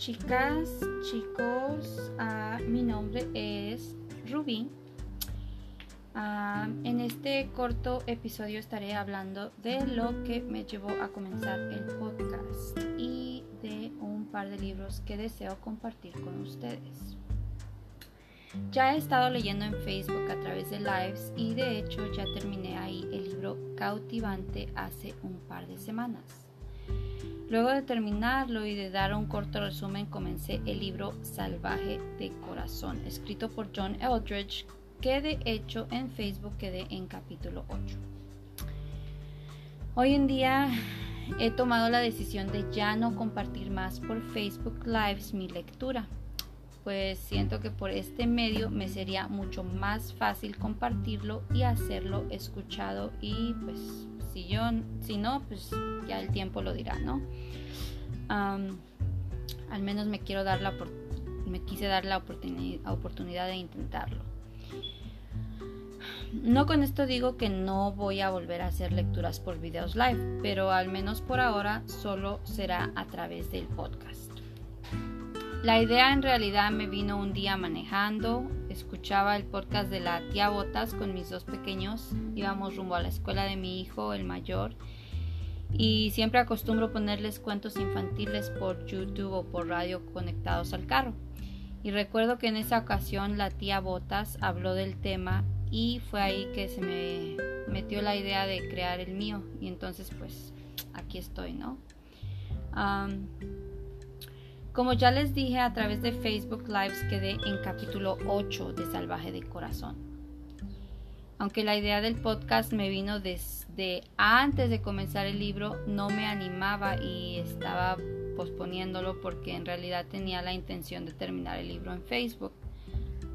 chicas, chicos, ah, mi nombre es Rubí. Ah, en este corto episodio estaré hablando de lo que me llevó a comenzar el podcast y de un par de libros que deseo compartir con ustedes. Ya he estado leyendo en Facebook a través de lives y de hecho ya terminé ahí el libro Cautivante hace un par de semanas. Luego de terminarlo y de dar un corto resumen, comencé el libro Salvaje de Corazón, escrito por John Eldridge, que de hecho en Facebook quedé en capítulo 8. Hoy en día he tomado la decisión de ya no compartir más por Facebook Lives mi lectura, pues siento que por este medio me sería mucho más fácil compartirlo y hacerlo escuchado y pues si yo, si no, pues ya el tiempo lo dirá, ¿no? al menos me quiero dar la me quise dar la oportunidad de intentarlo. No con esto digo que no voy a volver a hacer lecturas por videos live, pero al menos por ahora solo será a través del podcast. La idea en realidad me vino un día manejando, escuchaba el podcast de la tía Botas con mis dos pequeños, íbamos rumbo a la escuela de mi hijo, el mayor, y siempre acostumbro ponerles cuentos infantiles por YouTube o por radio conectados al carro. Y recuerdo que en esa ocasión la tía Botas habló del tema y fue ahí que se me metió la idea de crear el mío y entonces pues aquí estoy, ¿no? Como ya les dije a través de Facebook Lives quedé en capítulo 8 de Salvaje de Corazón. Aunque la idea del podcast me vino desde antes de comenzar el libro, no me animaba y estaba posponiéndolo porque en realidad tenía la intención de terminar el libro en Facebook.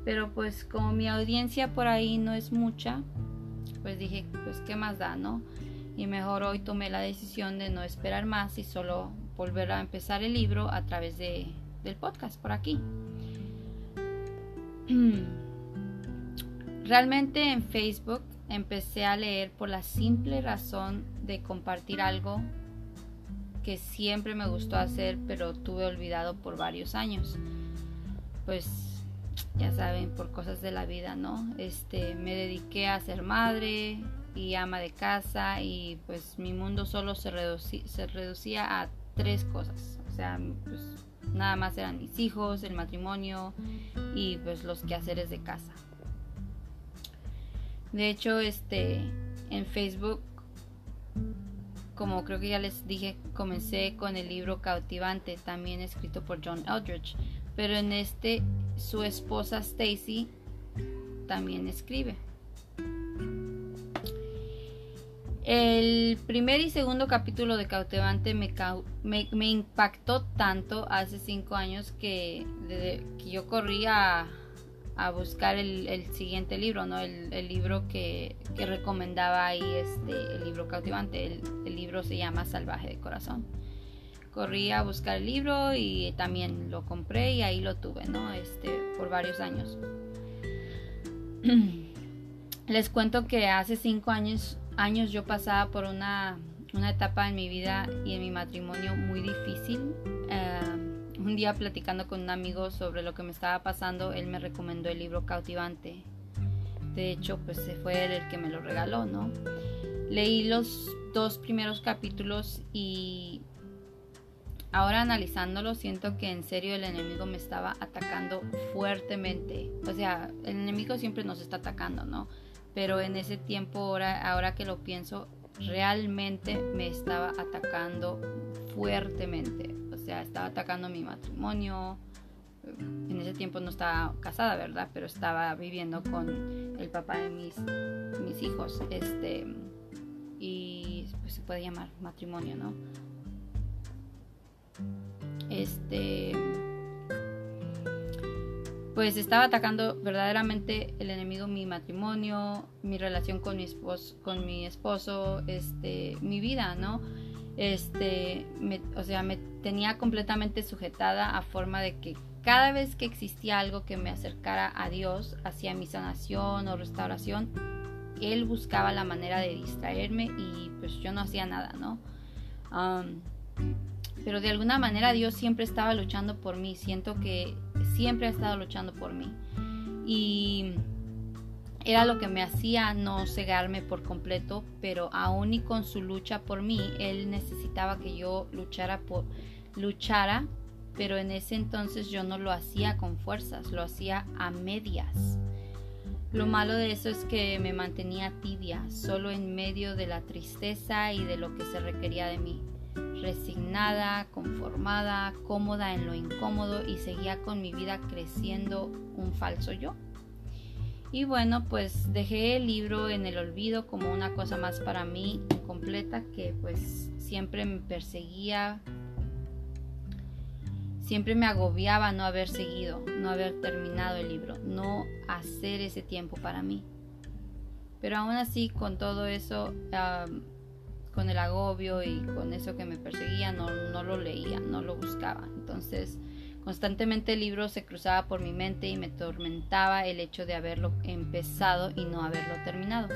Pero pues como mi audiencia por ahí no es mucha, pues dije, pues qué más da, ¿no? Y mejor hoy tomé la decisión de no esperar más y solo volver a empezar el libro a través de, del podcast por aquí. Realmente en Facebook empecé a leer por la simple razón de compartir algo que siempre me gustó hacer pero tuve olvidado por varios años. Pues ya saben, por cosas de la vida, ¿no? Este, me dediqué a ser madre y ama de casa y pues mi mundo solo se, se reducía a tres cosas. O sea, pues nada más eran mis hijos, el matrimonio y pues los quehaceres de casa. De hecho, este en Facebook como creo que ya les dije, comencé con el libro Cautivante, también escrito por John Eldridge, pero en este su esposa Stacy también escribe. El primer y segundo capítulo de Cautivante me, impactó tanto hace cinco años que, que yo corrí a, buscar el, siguiente libro, ¿no? El, libro que, recomendaba ahí, este, el libro Cautivante. El, el, libro se llama Salvaje de Corazón. Corrí a buscar el libro y también lo compré y ahí lo tuve, ¿no? Este, por varios años. Les cuento que hace cinco años años yo pasaba por una, etapa en mi vida y en mi matrimonio muy difícil. Eh, un día platicando con un amigo sobre lo que me estaba pasando, él me recomendó el libro Cautivante. De hecho, pues fue él el que me lo regaló, ¿no? Leí los dos primeros capítulos y ahora analizándolo siento que en serio el enemigo me estaba atacando fuertemente. O sea, el enemigo siempre nos está atacando, ¿no? Pero en ese tiempo, ahora, ahora que lo pienso, realmente me estaba atacando fuertemente. O sea, estaba atacando mi matrimonio. En ese tiempo no estaba casada, ¿verdad? Pero estaba viviendo con el papá de mis, mis hijos. Este, y pues se puede llamar matrimonio, ¿no? Este pues estaba atacando verdaderamente el enemigo mi matrimonio, mi relación con mi esposo, con mi esposo, este, mi vida, ¿no? Este, o sea, me tenía completamente sujetada a forma de que cada vez que existía algo que me acercara a Dios, hacia mi sanación o restauración, él buscaba la manera de distraerme y pues yo no hacía nada, ¿no? pero de alguna manera Dios siempre estaba luchando por mí. Siento que siempre ha estado luchando por mí. Y era lo que me hacía no cegarme por completo, pero aún y con su lucha por mí, Él necesitaba que yo luchara por luchara, pero en ese entonces yo no lo hacía con fuerzas, lo hacía a medias. Lo malo de eso es que me mantenía tibia, solo en medio de la tristeza y de lo que se requería de mí, resignada, conformada, cómoda en lo incómodo y seguía con mi vida creciendo un falso yo. Y bueno, pues dejé el libro en el olvido como una cosa más para mí completa que pues siempre me perseguía Siempre me agobiaba no haber seguido, no haber terminado el libro, no hacer ese tiempo para mí. Pero aún así, con todo eso, con el agobio y con eso que me perseguía, no, no lo leía, no lo buscaba. Entonces, constantemente el libro se cruzaba por mi mente y me tormentaba el hecho de haberlo empezado y no haberlo terminado.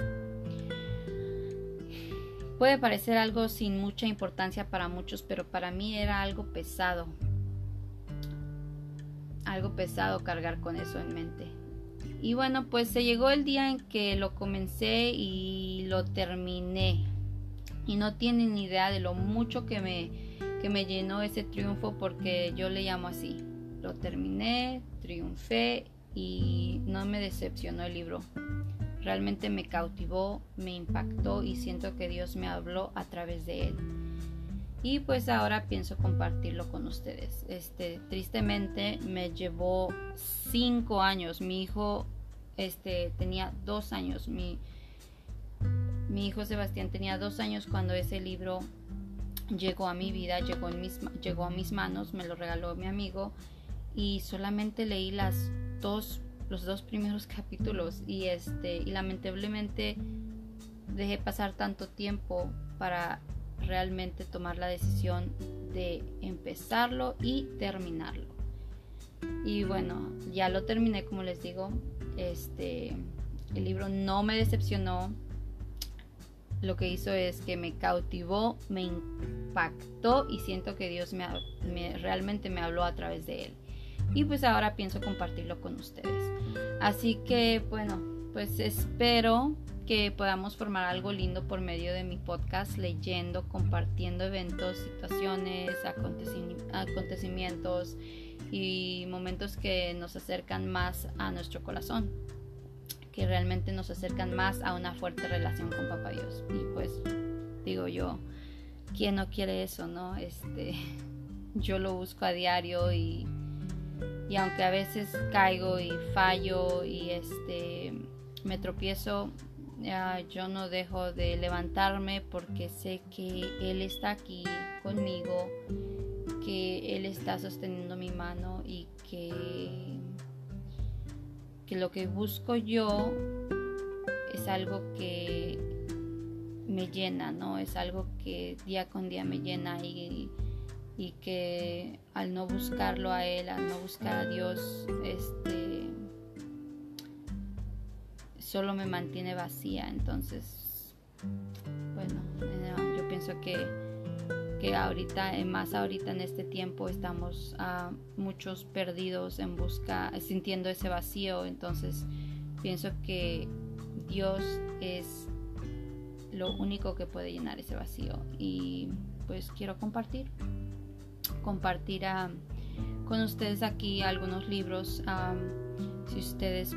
Puede parecer algo sin mucha importancia para muchos, pero para mí era algo pesado, algo pesado cargar con eso en mente. Y bueno, pues se llegó el día en que lo comencé y lo terminé. Y no tienen ni idea de lo mucho que me, que me llenó ese triunfo porque yo le llamo así. Lo terminé, triunfé y no me decepcionó el libro. Realmente me cautivó, me impactó y siento que Dios me habló a través de él y pues ahora pienso compartirlo con ustedes. Este, tristemente me llevó cinco años. Mi hijo este, tenía dos años. Mi, mi hijo Sebastián tenía dos años cuando ese libro llegó a mi vida, llegó, a mis manos, me lo regaló mi amigo y solamente leí las dos, los dos primeros capítulos y este y lamentablemente dejé pasar tanto tiempo para realmente tomar la decisión de empezarlo y terminarlo. Y bueno, ya lo terminé como les digo. Este el libro no me decepcionó. Lo que hizo es que me cautivó, me impactó y siento que Dios me, me realmente me habló a través de él. Y pues ahora pienso compartirlo con ustedes. Así que bueno, pues espero que podamos formar algo lindo por medio de mi podcast, leyendo, compartiendo eventos, situaciones, acontecimientos y momentos que nos acercan más a nuestro corazón, que realmente nos acercan más a una fuerte relación con Papá Dios. Y pues digo yo, ¿quién no quiere eso, no? Este, yo lo busco a diario y, y aunque a veces caigo y fallo y este me tropiezo, yo no dejo de levantarme porque sé que Él está aquí conmigo, que Él está sosteniendo mi mano y que, que lo que busco yo es algo que me llena, ¿no? Es algo que día con día me llena y, y que al no buscarlo a Él, al no buscar a Dios, este solo me mantiene vacía. Entonces, bueno, yo pienso que, que ahorita, eh, más ahorita en este tiempo, estamos uh, muchos perdidos en busca, sintiendo ese vacío. Entonces, pienso que Dios es lo único que puede llenar ese vacío. Y pues quiero compartir, compartir uh, con ustedes aquí algunos libros. si ustedes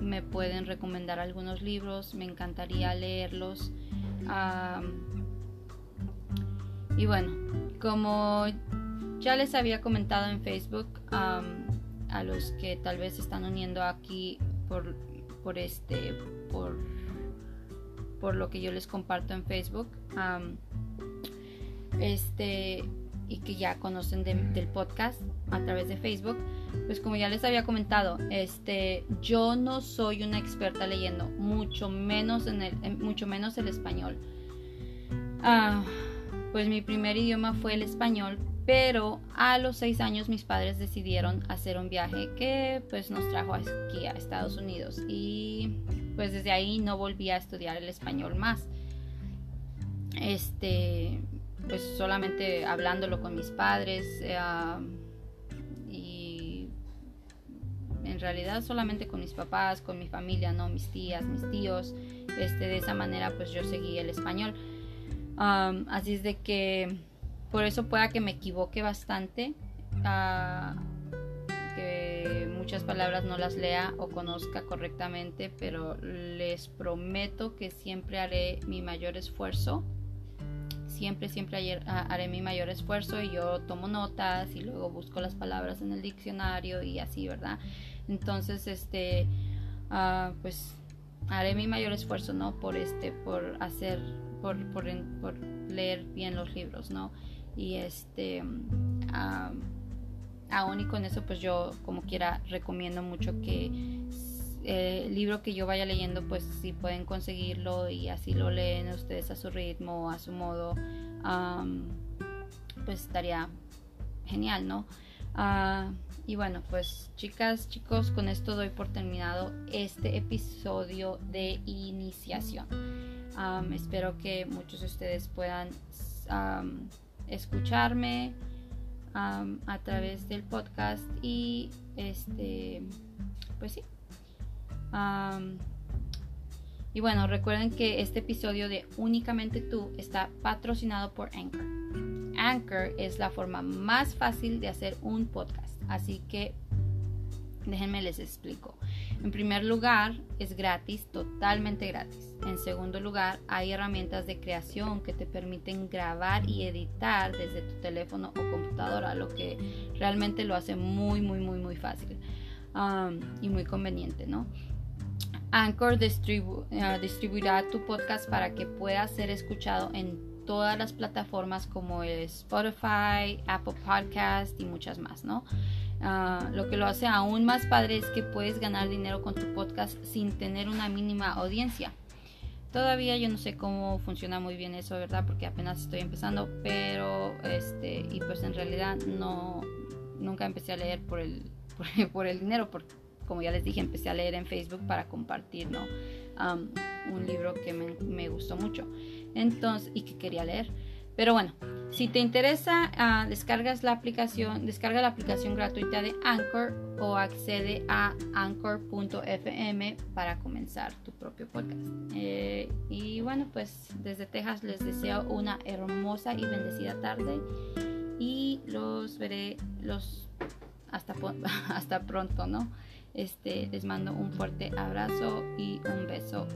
me pueden recomendar algunos libros, me encantaría leerlos. Y bueno, como ya les había comentado en Facebook, a los que tal vez se están uniendo aquí por, por este, por, por lo que yo les comparto en Facebook, este, y que ya conocen del podcast a través de Facebook, pues como ya les había comentado, este, yo no soy una experta leyendo, mucho menos en el, mucho menos el español. Ah, pues mi primer idioma fue el español, pero a los seis años mis padres decidieron hacer un viaje que pues nos trajo aquí a Estados Unidos y pues desde ahí no volví a estudiar el español más. Este, pues solamente hablándolo con mis padres y en realidad solamente con mis papás, con mi familia, no mis tías, mis tíos. Este, de esa manera pues yo seguí el español. Así es de que por eso pueda que me equivoque bastante, que muchas palabras no las lea o conozca correctamente, pero les prometo que siempre haré mi mayor esfuerzo. Siempre, siempre haré mi mayor esfuerzo y yo tomo notas y luego busco las palabras en el diccionario y así, ¿verdad? Entonces, este, uh, pues haré mi mayor esfuerzo, ¿no? Por este, por hacer, por, por, por leer bien los libros, ¿no? y este aún y con eso pues yo como quiera recomiendo mucho que eh, el libro que yo vaya leyendo pues si pueden conseguirlo y así lo leen ustedes a su ritmo a su modo pues estaría genial no ah, y bueno pues chicas chicos con esto doy por terminado este episodio de iniciación espero que muchos de ustedes puedan escucharme a través del podcast y este pues sí. Y bueno recuerden que este episodio de únicamente tú está patrocinado por Anchor. Anchor es la forma más fácil de hacer un podcast así que déjenme les explico en primer lugar, es gratis, totalmente gratis. En segundo lugar, hay herramientas de creación que te permiten grabar y editar desde tu teléfono o computadora, lo que realmente lo hace muy, muy, muy, muy fácil um, y muy conveniente, ¿no? Anchor uh, distribuirá tu podcast para que pueda ser escuchado en todas las plataformas como Spotify, Apple Podcast y muchas más, ¿no? Ah, lo que lo hace aún más padre es que puedes ganar dinero con tu podcast sin tener una mínima audiencia. Todavía yo no sé cómo funciona muy bien eso, ¿verdad? Porque apenas estoy empezando, pero este, y pues en realidad no, nunca empecé a leer por el, por, el dinero, porque como ya les dije, empecé a leer en Facebook para compartir, ¿no? un libro que me, me gustó mucho. Entonces, y que quería leer. Pero bueno, si te interesa, uh, descargas la aplicación, descarga la aplicación gratuita de Anchor o accede a anchor.fm para comenzar tu propio podcast. Eh, y bueno, pues desde Texas les deseo una hermosa y bendecida tarde y los veré los hasta, hasta pronto, ¿no? Este, les mando un fuerte abrazo y un beso